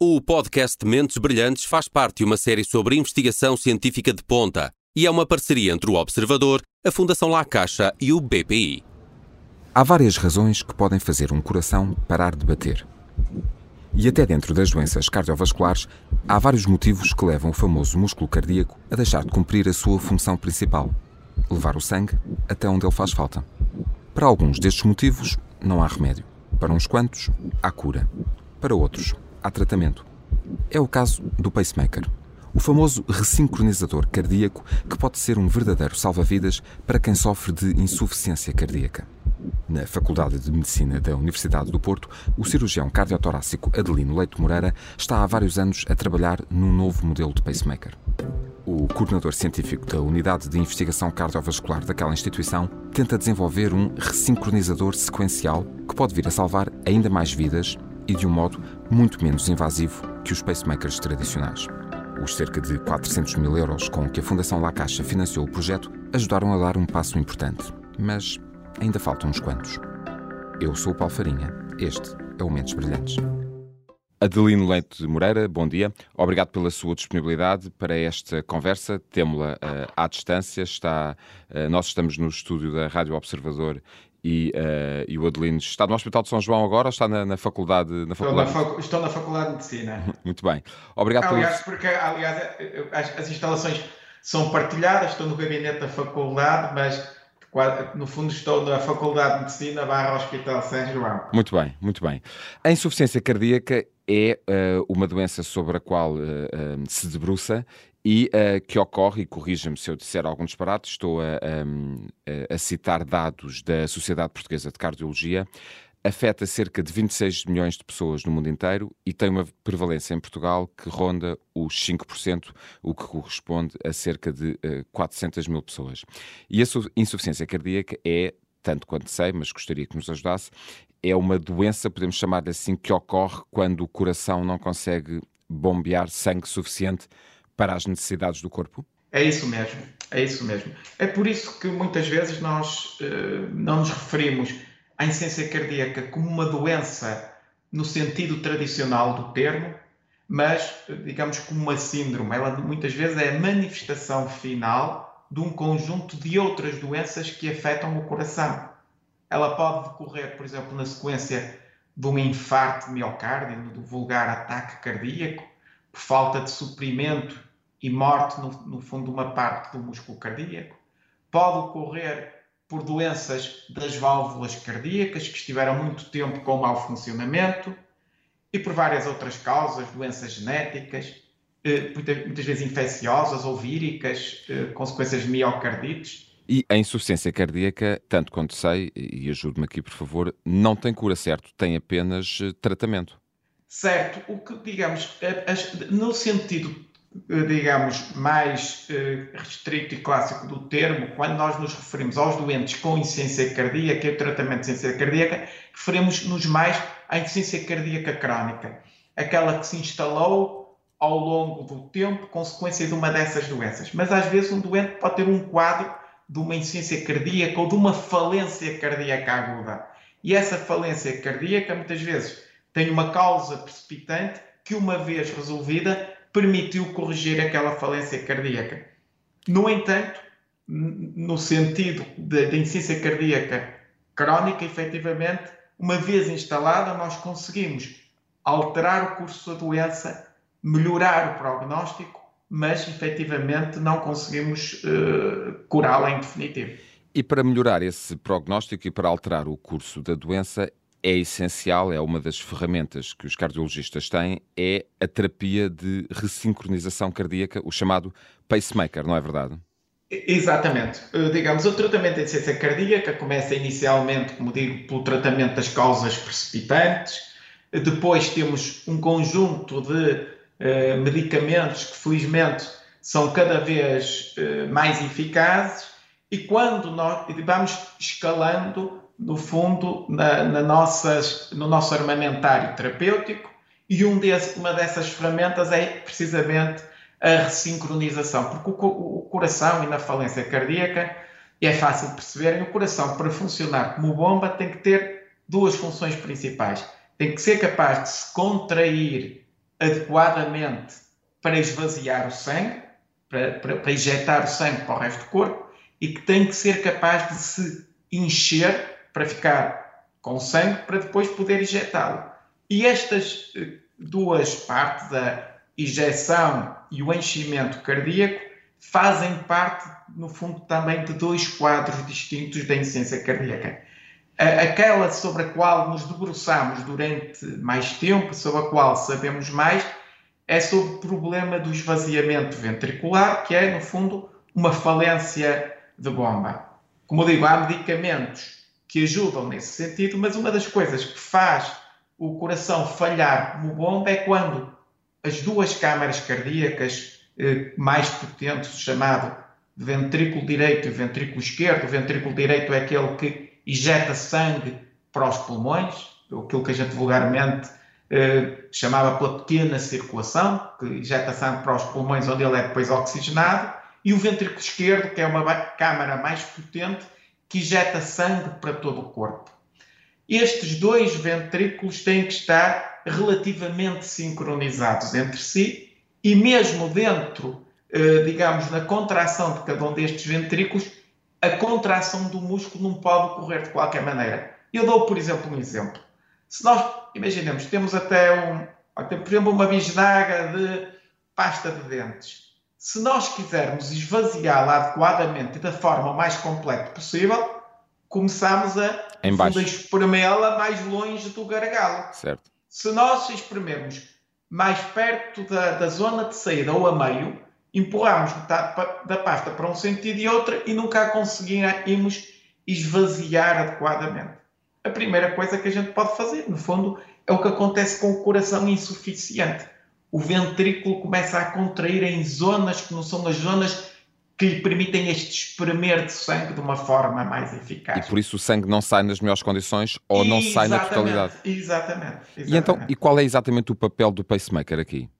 O podcast Mentes Brilhantes faz parte de uma série sobre investigação científica de ponta e é uma parceria entre o Observador, a Fundação La Caixa e o BPI. Há várias razões que podem fazer um coração parar de bater. E até dentro das doenças cardiovasculares, há vários motivos que levam o famoso músculo cardíaco a deixar de cumprir a sua função principal: levar o sangue até onde ele faz falta. Para alguns destes motivos, não há remédio. Para uns quantos, há cura. Para outros, há tratamento. É o caso do pacemaker, o famoso ressincronizador cardíaco que pode ser um verdadeiro salva-vidas para quem sofre de insuficiência cardíaca. Na Faculdade de Medicina da Universidade do Porto, o cirurgião cardiotorácico Adelino Leite Moreira está há vários anos a trabalhar num novo modelo de pacemaker. O coordenador científico da Unidade de Investigação Cardiovascular daquela instituição tenta desenvolver um ressincronizador sequencial que pode vir a salvar ainda mais vidas e de um modo muito menos invasivo que os pacemakers tradicionais. Os cerca de 400 mil euros com que a Fundação La Caixa financiou o projeto ajudaram a dar um passo importante, mas ainda faltam uns quantos. Eu sou o Paulo Farinha, este é o Mentes Brilhantes. Adelino Leite Moreira, bom dia. Obrigado pela sua disponibilidade para esta conversa. Temo-la uh, à distância. Está, uh, nós estamos no estúdio da Rádio Observador e, uh, e, o Adelino está no Hospital de São João agora ou está na, na faculdade? Na faculdade? Estou, na facu estou, na faculdade de Medicina. Muito bem. Obrigado aliás, porque aliás, as, as, instalações são partilhadas, estou no gabinete da faculdade, mas no fundo estou na Faculdade de Medicina barra Hospital São João. Muito bem, muito bem. A insuficiência cardíaca é uh, uma doença sobre a qual uh, uh, se debruça e que ocorre, e corrija-me se eu disser algum disparate, estou a, um, a, citar dados da Sociedade Portuguesa de Cardiologia, afeta cerca de 26 milhões de pessoas no mundo inteiro e tem uma prevalência em Portugal que ronda os 5%, o que corresponde a cerca de 400 mil pessoas. E a insuficiência cardíaca é tanto quanto sei, mas gostaria que nos ajudasse, é uma doença, podemos chamar assim, que ocorre quando o coração não consegue bombear sangue suficiente para as necessidades do corpo? É isso mesmo, é isso mesmo. É por isso que muitas vezes nós uh, não nos referimos à insuficiência cardíaca como uma doença no sentido tradicional do termo, mas, digamos, como uma síndrome. Ela muitas vezes é a manifestação final de um conjunto de outras doenças que afetam o coração. Ela pode decorrer, por exemplo, na sequência de um infarto de miocárdio, do vulgar ataque cardíaco, por falta de suprimento e morte, no, no fundo, de uma parte do músculo cardíaco. Pode ocorrer por doenças das válvulas cardíacas que estiveram muito tempo com mau funcionamento e por várias outras causas, doenças genéticas, muitas, muitas vezes infecciosas ou víricas, eh, consequências de miocardites e a insuficiência cardíaca, tanto quanto sei, e ajude-me aqui por favor, não tem cura, certo? Tem apenas eh, tratamento. Certo. O que, digamos, no sentido, eh, digamos, mais eh, restrito e clássico do termo, quando nós nos referimos aos doentes com insuficiência cardíaca e o tratamento de insuficiência cardíaca, referimos-nos mais à insuficiência cardíaca crónica, aquela que se instalou ao longo do tempo, consequência de uma dessas doenças. Mas às vezes um doente pode ter um quadro de uma insuficiência cardíaca ou de uma falência cardíaca aguda. E essa falência cardíaca, muitas vezes, tem uma causa precipitante que, uma vez resolvida, permitiu corrigir aquela falência cardíaca. No entanto, no sentido da insuficiência cardíaca crónica, efetivamente, uma vez instalada, nós conseguimos alterar o curso da doença, melhorar o prognóstico mas efetivamente não conseguimos uh, curá-la em definitivo. E para melhorar esse prognóstico e para alterar o curso da doença, é essencial, é uma das ferramentas que os cardiologistas têm, é a terapia de ressincronização cardíaca, o chamado pacemaker, não é verdade? Exatamente. Uh, digamos, o tratamento de insuficiência cardíaca começa inicialmente, como digo, pelo tratamento das causas precipitantes, depois temos um conjunto de eh, medicamentos que felizmente são cada vez uh, mais eficazes e quando nós vamos escalando no fundo na, na nossas, no nosso armamentário terapêutico e um desse, uma dessas ferramentas é precisamente a ressincronização, porque o, o coração e na falência cardíaca é fácil perceberem, o coração para funcionar como bomba tem que ter duas funções principais. Tem que ser capaz de se contrair adequadamente para esvaziar o sangue, para, para, para injetar o sangue para o resto do corpo, e que tem que ser capaz de se encher para ficar com sangue para depois poder injetá-lo. E estas eh, duas partes, a injeção e o enchimento cardíaco, fazem parte, no fundo, também de dois quadros distintos da insuficiência cardíaca. Aquela sobre a qual nos debruçamos durante mais tempo, sobre a qual sabemos mais, é sobre o problema do esvaziamento ventricular, que é, no fundo, uma falência de bomba. Como eu digo, há medicamentos que ajudam nesse sentido, mas uma das coisas que faz o coração falhar como bomba é quando as duas câmaras cardíacas eh, mais potentes, chamado ventrículo direito e ventrículo esquerdo, o ventrículo direito é aquele que injeta sangue para os pulmões, aquilo que a gente vulgarmente eh, chamava pela pequena circulação, que injeta sangue para os pulmões, onde ele é depois oxigenado, e o ventrículo esquerdo, que é uma câmara mais potente, que injeta sangue para todo o corpo. Estes dois ventrículos têm que estar relativamente sincronizados entre si e mesmo dentro, eh, digamos, na contração de cada um destes ventrículos, a contração do músculo não pode ocorrer de qualquer maneira. Eu dou, por exemplo, um exemplo. Se nós, imaginemos, temos até, um, até por exemplo, uma bisnaga de pasta de dentes. Se nós quisermos esvaziá-la adequadamente e da forma mais completa possível, começamos a, a espremê-la mais longe do gargalo. Certo. Se nós espremermos mais perto da, da zona de saída ou a meio, empurramos da pasta para um sentido e outro e nunca a conseguimos esvaziar adequadamente. A primeira coisa que a gente pode fazer, no fundo, é o que acontece com o coração insuficiente. O ventrículo começa a contrair em zonas que não são as zonas que lhe permitem este espremer de sangue de uma forma mais eficaz. E por isso o sangue não sai nas melhores condições ou não exatamente, sai na totalidade. Exatamente, exatamente. E então, e qual é exatamente o papel do pacemaker aqui?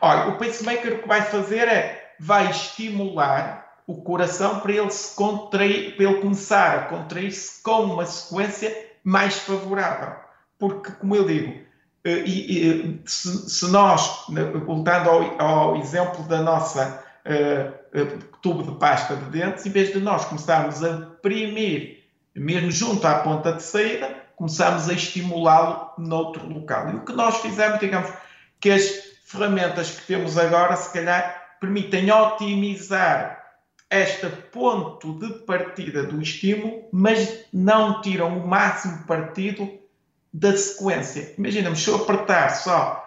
Olha, o pacemaker o que vai fazer é vai estimular o coração para ele se contrair, para ele começar a contrair-se com uma sequência mais favorável. Porque, como eu digo, eh, se, se nós, voltando ao, ao exemplo da nossa uh, tubo de pasta de dentes, em vez de nós começarmos a imprimir, mesmo junto à ponta de saída, começamos a estimulá-lo noutro local. E o que nós fizemos, digamos, que as ferramentas que temos agora, se calhar, permitem otimizar este ponto de partida do estímulo, mas não tiram o máximo partido da sequência. Imaginamos, se eu apertar só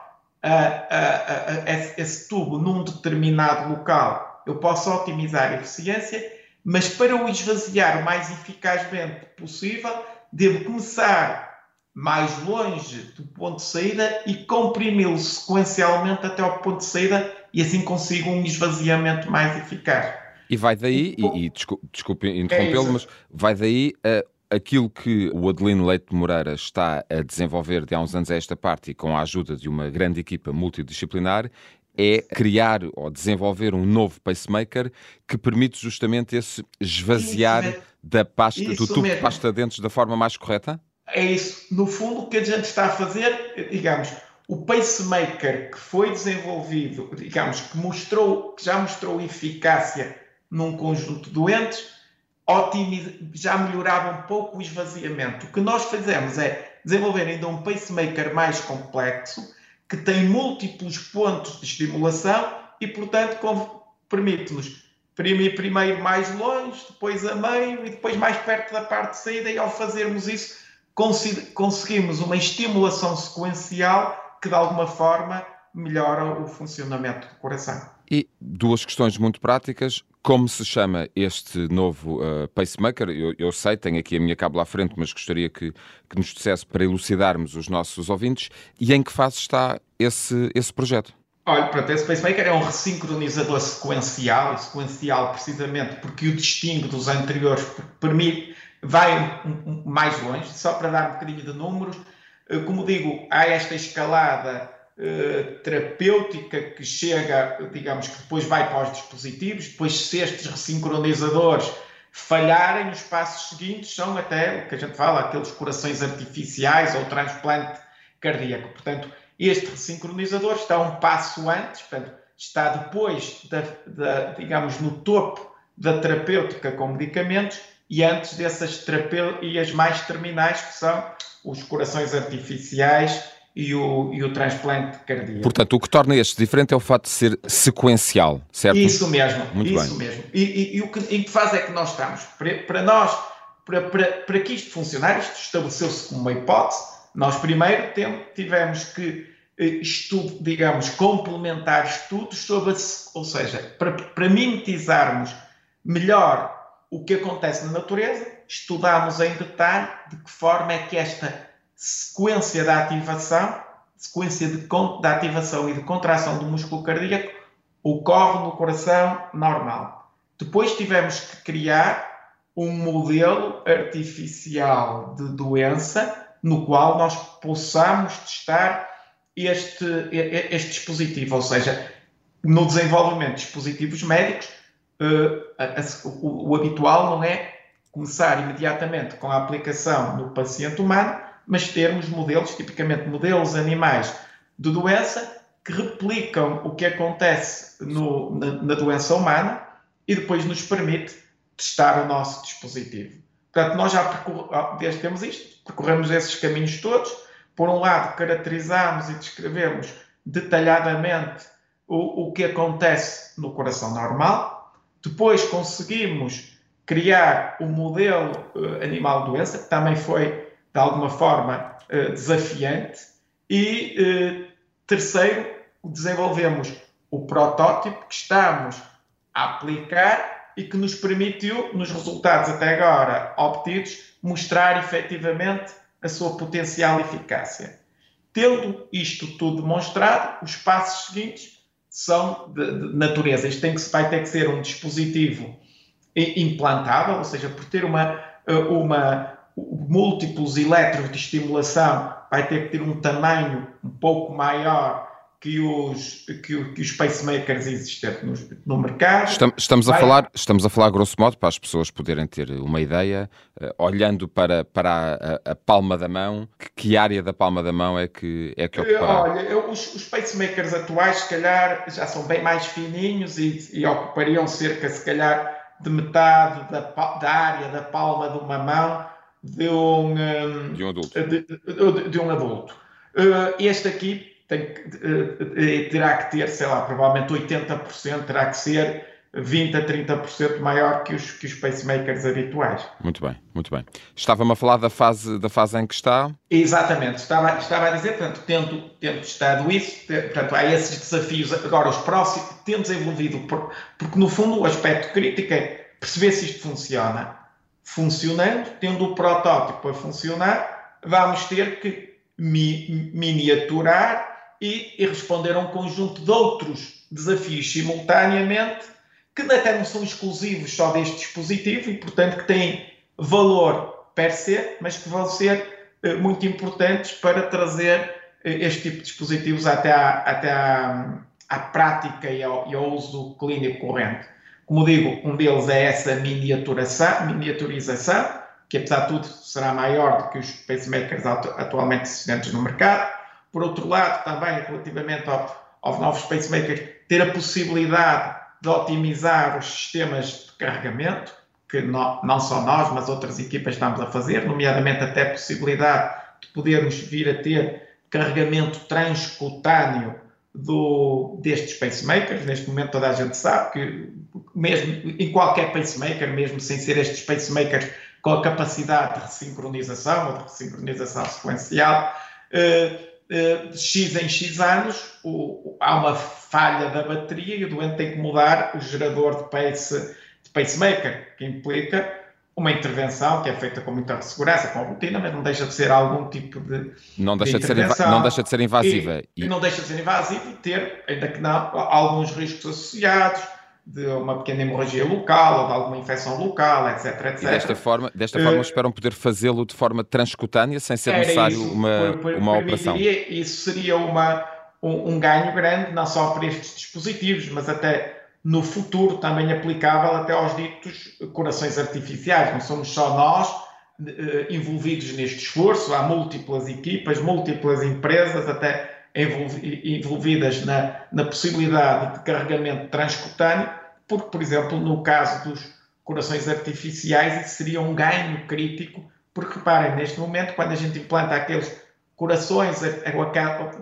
esse tubo num determinado local, eu posso otimizar a eficiência, mas para o esvaziar o mais eficazmente possível, devo começar mais longe do ponto de saída e comprimi-lo sequencialmente até ao ponto de saída e assim consigo um esvaziamento mais eficaz. E vai daí, e, e desculpe, desculpe interrompê-lo, é mas vai daí a aquilo que o Adelino Leite de Moreira está a desenvolver de há uns anos a esta parte e com a ajuda de uma grande equipa multidisciplinar é criar ou desenvolver um novo pacemaker que permite justamente esse esvaziar da pasta, do tubo mesmo. de pasta de dentes da forma mais correta? É isso. No fundo, o que a gente está a fazer, digamos, o pacemaker que foi desenvolvido, digamos, que mostrou, que já mostrou eficácia num conjunto de doentes, já melhorava um pouco o esvaziamento. O que nós fazemos é desenvolver ainda um pacemaker mais complexo, que tem múltiplos pontos de estimulação e, portanto, permite-nos imprimir primeiro mais longe, depois a meio e depois mais perto da parte de saída, e ao fazermos isso, conseguimos uma estimulação sequencial que, de alguma forma, melhora o funcionamento do coração. E duas questões muito práticas. Como se chama este novo uh, pacemaker? Eu, eu, sei, tenho aqui a minha cábula à frente, mas gostaria que, que nos dissesse para elucidarmos os nossos ouvintes. E em que fase está esse, esse projeto? Olha, pronto, esse pacemaker é um ressincronizador sequencial, sequencial precisamente porque o distingue dos anteriores, permite, vai mais longe, só para dar um bocadinho de números. Uh, como digo, há esta escalada eh, terapêutica que chega, digamos que depois vai para os dispositivos, depois se estes ressincronizadores falharem, os passos seguintes são até o que a gente fala, aqueles corações artificiais ou transplante cardíaco. Portanto, Este ressincronizador está um passo antes, portanto, está depois, da, da, digamos, no topo da terapêutica com medicamentos e antes dessas terapias mais terminais, que são os corações artificiais e o, e o transplante cardíaco. Portanto, o que torna este diferente é o fato de ser sequencial, certo? Isso mesmo, Muito isso bem. mesmo. E, e, e, o que, em que fase é que nós estamos? Para, para nós, para, para, para que isto funcionar, isto estabeleceu-se como uma hipótese, nós primeiro tivemos que eh, estudo, digamos, complementar estudos sobre, a, ou seja, para, para mimetizarmos melhor o que acontece na natureza, estudámos em detalhe de que forma é que esta sequência da ativação, sequência de, de ativação e de contração do músculo cardíaco ocorre no coração normal. Depois tivemos que criar um modelo artificial de doença no qual nós possamos testar este, este dispositivo, ou seja, no desenvolvimento de dispositivos médicos, uh, o, o habitual não é começar imediatamente com a aplicação no paciente humano, mas termos modelos, tipicamente modelos animais de doença, que replicam o que acontece no, na, na, doença humana e depois nos permite testar o nosso dispositivo. Portanto, nós já desde temos isto, percorremos esses caminhos todos. Por um lado, caracterizamos e descrevemos detalhadamente o, o que acontece no coração normal. Depois conseguimos criar o um modelo uh, animal doença, que também foi de alguma forma uh, desafiante. E uh, terceiro, desenvolvemos o protótipo que estamos a aplicar e que nos permitiu, nos resultados até agora obtidos, mostrar efetivamente a sua potencial eficácia. Tendo isto tudo demonstrado, os passos seguintes são de, de natureza. Isto tem que, vai ter que ser um dispositivo implantável, ou seja, por ter uma, eh, uma múltiplos elétrons de estimulação vai ter que ter um tamanho um pouco maior que os, que, que os pacemakers existentes no, no mercado. Estamos, estamos a falar, estamos a falar grosso modo para as pessoas poderem ter uma ideia, uh, olhando para, para a, a, palma da mão, que, que, área da palma da mão é que é que ocupará? Olha, eu, os, os, pacemakers atuais, se calhar, já são bem mais fininhos e, e ocupariam cerca, se calhar, de metade da, da área da palma de uma mão de um, de um adulto. De, de, de um adulto. Uh, este aqui tem, uh, terá que ter, sei lá, provavelmente 80%, terá que ser 20 a 30% maior que os, que os pacemakers habituais. Muito bem, muito bem. Estava-me a falar da fase, da fase em que está? Exatamente, estava, estava a dizer, portanto, tendo, tendo estado isso, portanto, há esses desafios, agora os próximos, tendo desenvolvido, porque no fundo o aspecto crítico é perceber se isto funciona funcionando, tendo o protótipo a funcionar, vamos ter que mi miniaturar e, e, responder a um conjunto de outros desafios simultaneamente que até não são exclusivos só deste dispositivo e, portanto, que têm valor per se, mas que vão ser eh, muito importantes para trazer eh, este tipo de dispositivos até à, até à, à prática e ao, e ao uso clínico corrente. Como digo, um deles é essa miniaturização, miniaturização, que apesar de tudo será maior do que os pacemakers atualmente existentes no mercado. Por outro lado, também relativamente ao, aos novos pacemakers, ter a possibilidade de otimizar os sistemas de carregamento, que não, não só nós, mas outras equipas estamos a fazer, nomeadamente até a possibilidade de podermos vir a ter carregamento transcutâneo do, destes pacemakers. Neste momento toda a gente sabe que mesmo em qualquer pacemaker, mesmo sem ser estes pacemakers com a capacidade de ressincronização ou de ressincronização sequencial, eh, de X em X anos o, há uma falha da bateria e o doente tem que mudar o gerador de, pace, de pacemaker, que implica uma intervenção que é feita com muita segurança, com rotina, mas não deixa de ser algum tipo de. Não deixa, de, de, ser, não deixa de ser invasiva. E, e... Não deixa de ser invasiva e ter, ainda que não, alguns riscos associados de uma pequena hemorragia local ou de alguma infecção local, etc. etc. E desta forma, desta forma uh, esperam poder fazê-lo de forma transcutânea, sem ser necessário isso, uma, por, por, uma operação. Isso seria uma, um, um ganho grande, não só para estes dispositivos, mas até no futuro também aplicável até aos ditos corações artificiais. Não somos só nós uh, envolvidos neste esforço, há múltiplas equipas, múltiplas empresas, até envolvidas na, na possibilidade de carregamento transcutâneo, porque, por exemplo, no caso dos corações artificiais, isso seria um ganho crítico, porque reparem, neste momento, quando a gente implanta aqueles corações,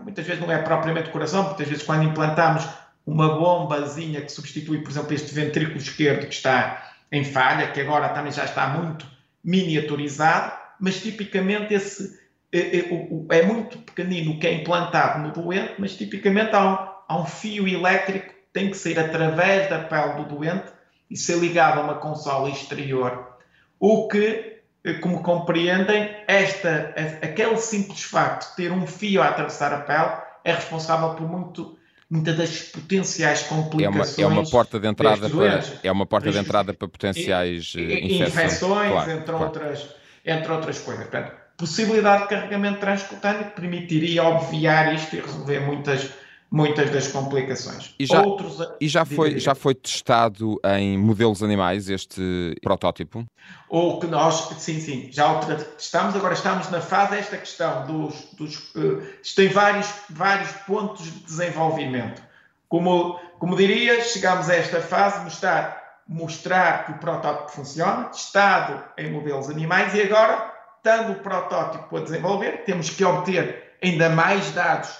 muitas vezes não é propriamente coração, muitas vezes quando implantamos uma bombazinha que substitui, por exemplo, este ventrículo esquerdo que está em falha, que agora também já está muito miniaturizado, mas tipicamente esse é, é, é muito pequenino o que é implantado no doente, mas tipicamente há um, há um fio elétrico que tem que sair através da pele do doente e ser ligado a uma consola exterior. O que, eh, como compreendem, esta, aquele simples facto de ter um fio a atravessar a pele é responsável por muito muitas das potenciais complicações. É uma, é uma porta de entrada para é uma porta de entrada para potenciais e, eh, infecções, infecções claro, entre claro. outras entre outras coisas. Portanto, possibilidade de carregamento transcutâneo que permitiria obviar isto e resolver muitas, muitas das complicações. E já, Outros, e já, foi, já foi testado em modelos animais este protótipo? Ou que nós, sim, sim, já testamos, agora estamos na fase esta questão dos. dos uh, tem vários, vários pontos de desenvolvimento. Como, como diria, chegamos a esta fase, mostrar, mostrar que o protótipo funciona, testado em modelos animais e agora estando o protótipo a desenvolver, temos que obter ainda mais dados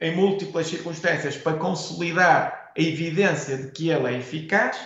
em múltiplas circunstâncias para consolidar a evidência de que ele é eficaz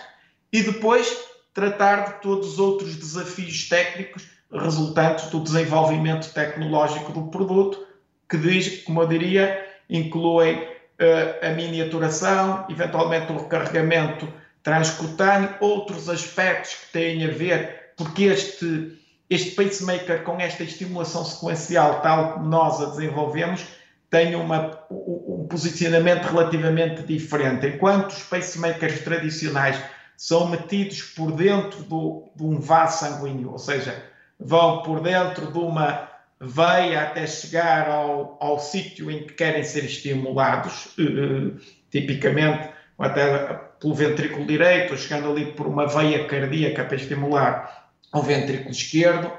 e depois tratar de todos os outros desafios técnicos resultantes do desenvolvimento tecnológico do produto, que diz, como eu diria, incluem uh, a miniaturação, eventualmente o recarregamento transcutâneo, outros aspectos que têm a ver, porque este este pacemaker com esta estimulação sequencial, tal como nós a desenvolvemos, tem uma, um posicionamento relativamente diferente. Enquanto os pacemakers tradicionais são metidos por dentro do, de um vaso sanguíneo, ou seja, vão por dentro de uma veia até chegar ao, ao sítio em que querem ser estimulados, uh, tipicamente até pelo ventrículo direito, chegando ali por uma veia cardíaca para estimular ao ventrículo esquerdo.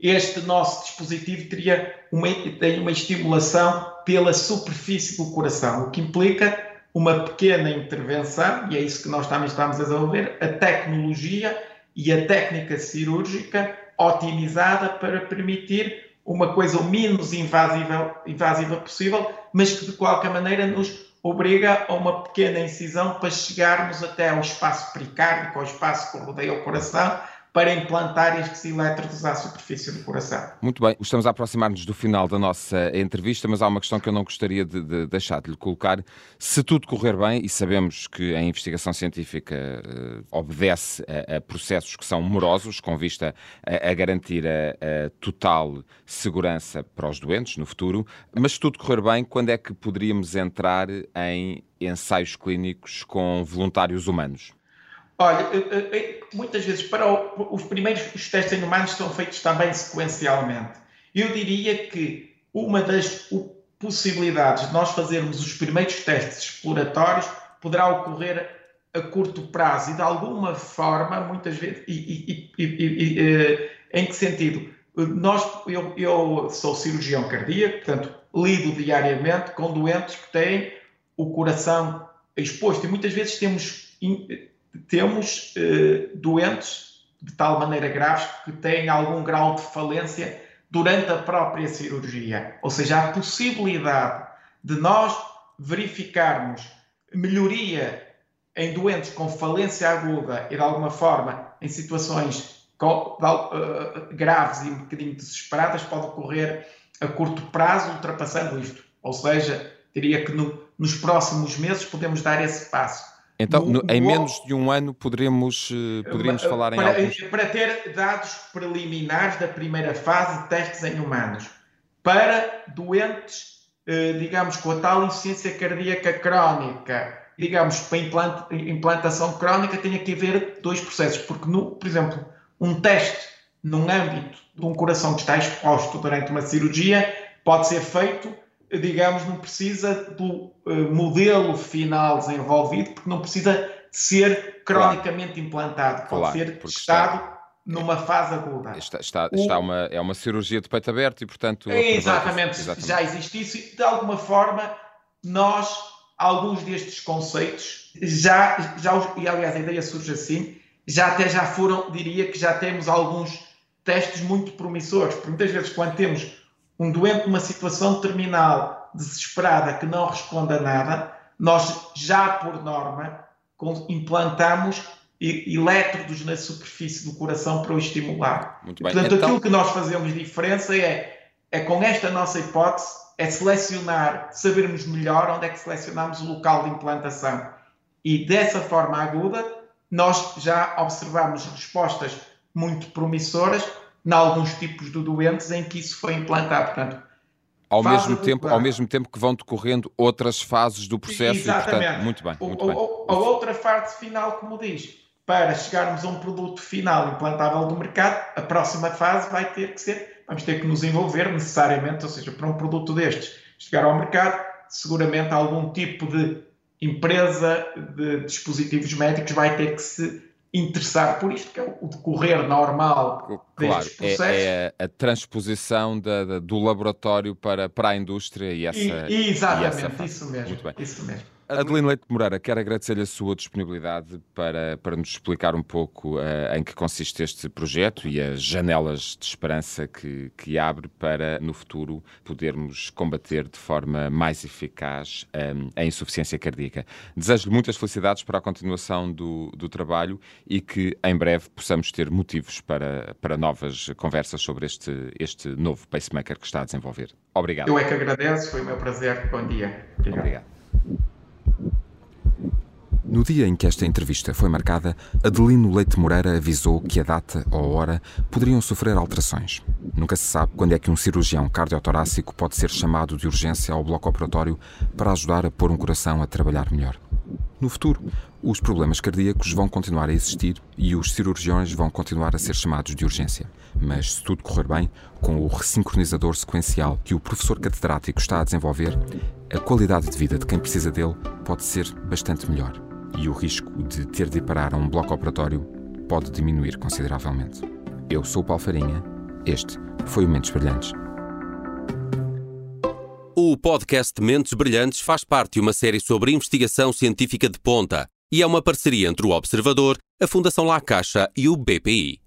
Este nosso dispositivo teria uma, tem uma estimulação pela superfície do coração, o que implica uma pequena intervenção, e é isso que nós também estamos a desenvolver, a tecnologia e a técnica cirúrgica otimizada para permitir uma coisa o menos invasiva, invasiva possível, mas que de qualquer maneira nos obriga a uma pequena incisão para chegarmos até ao espaço pericárdico, ao espaço que rodeia o coração, para implantar estes elétrodos à superfície do coração. Muito bem, estamos a aproximar-nos do final da nossa entrevista, mas há uma questão que eu não gostaria de, de deixar de lhe colocar. Se tudo correr bem, e sabemos que a investigação científica uh, obedece a, a, processos que são morosos, com vista a, a garantir a, a, total segurança para os doentes no futuro, mas se tudo correr bem, quando é que poderíamos entrar em ensaios clínicos com voluntários humanos? Olha, muitas vezes para os primeiros os testes em humanos são feitos também sequencialmente. Eu diria que uma das possibilidades de nós fazermos os primeiros testes exploratórios poderá ocorrer a curto prazo e de alguma forma, muitas vezes, e, e, e, e em que sentido? Nós, eu, eu sou cirurgião cardíaco, portanto, lido diariamente com doentes que têm o coração exposto e muitas vezes temos temos eh, doentes de tal maneira graves que têm algum grau de falência durante a própria cirurgia. Ou seja, a possibilidade de nós verificarmos melhoria em doentes com falência aguda e de alguma forma em situações com, uh, graves e um bocadinho desesperadas pode ocorrer a curto prazo, ultrapassando isto. Ou seja, diria que no, nos próximos meses podemos dar esse passo. Então, no, em menos de um ano, poderemos, eh, poderíamos falar em para, alguns... Para ter dados preliminares da primeira fase de testes em humanos, para doentes, eh, digamos, com a tal insuficiência cardíaca crónica, digamos, para implantação crónica, tem que haver dois processos, porque, no, por exemplo, um teste num âmbito de um coração que está exposto durante uma cirurgia pode ser feito digamos, não precisa do uh, modelo final desenvolvido, porque não precisa ser cronicamente claro. implantado, pode claro, ser testado está, numa fase aguda. Está, está, o, está uma, é uma cirurgia de peito aberto e, portanto. É, exatamente, exatamente, já existe isso e, de alguma forma, nós, alguns destes conceitos, já, já e aliás a ideia surge assim, já até já foram, diria que já temos alguns testes muito promissores, porque muitas vezes quando temos um doente numa situação terminal, desesperada, que não responde a nada, nós já por norma implantamos elétrodos na superfície do coração para o estimular. Muito bem. Portanto, então... aquilo que nós fazemos diferença é, é com esta nossa hipótese, é selecionar, sabermos melhor onde é que selecionamos o local de implantação. E dessa forma aguda, nós já observamos respostas muito promissoras em alguns tipos de doentes em que isso foi implantado. Portanto, ao mesmo, tempo, ao mesmo tempo que vão decorrendo outras fases do processo Exatamente. e, portanto, muito bem. Muito o, bem. A outra fase final, como diz, para chegarmos a um produto final implantável do mercado, a próxima fase vai ter que ser, vamos ter que nos envolver necessariamente, ou seja, para um produto destes chegar ao mercado, seguramente algum tipo de empresa de dispositivos médicos vai ter que se interessar por isto, que é o decorrer normal claro, destes processos. É, é a transposição da, da, do laboratório para, para a indústria e essa. E, exatamente, e essa isso mesmo. Isso mesmo. Adelino Leite Moreira, quero agradecer-lhe a sua disponibilidade para, para nos explicar um pouco uh, em que consiste este projeto e as janelas de esperança que, que abre para, no futuro, podermos combater de forma mais eficaz um, ehm, a insuficiência cardíaca. Desejo-lhe muitas felicidades para a continuação do, do trabalho e que em breve possamos ter motivos para, para novas conversas sobre este, este novo pacemaker que está a desenvolver. Obrigado. Eu é que agradeço, foi o meu prazer. Bom dia. Obrigado. Obrigado. No dia em que esta entrevista foi marcada, Adelino Leite Moreira avisou que a data ou hora poderiam sofrer alterações. Nunca se sabe quando é que um cirurgião cardiotorácico pode ser chamado de urgência ao bloco operatório para ajudar a pôr um coração a trabalhar melhor. No futuro, os problemas cardíacos vão continuar a existir e os cirurgiões vão continuar a ser chamados de urgência. Mas se tudo correr bem, com o ressincronizador sequencial que o professor catedrático está a desenvolver, a qualidade de vida de quem precisa dele pode ser bastante melhor. E o risco de ter de parar a um bloco operatório pode diminuir consideravelmente. Eu sou o Paulo Farinha, este foi o Mentes Brilhantes. O podcast Mentes Brilhantes faz parte de uma série sobre investigação científica de ponta e é uma parceria entre o Observador, a Fundação La Caixa e o BPI.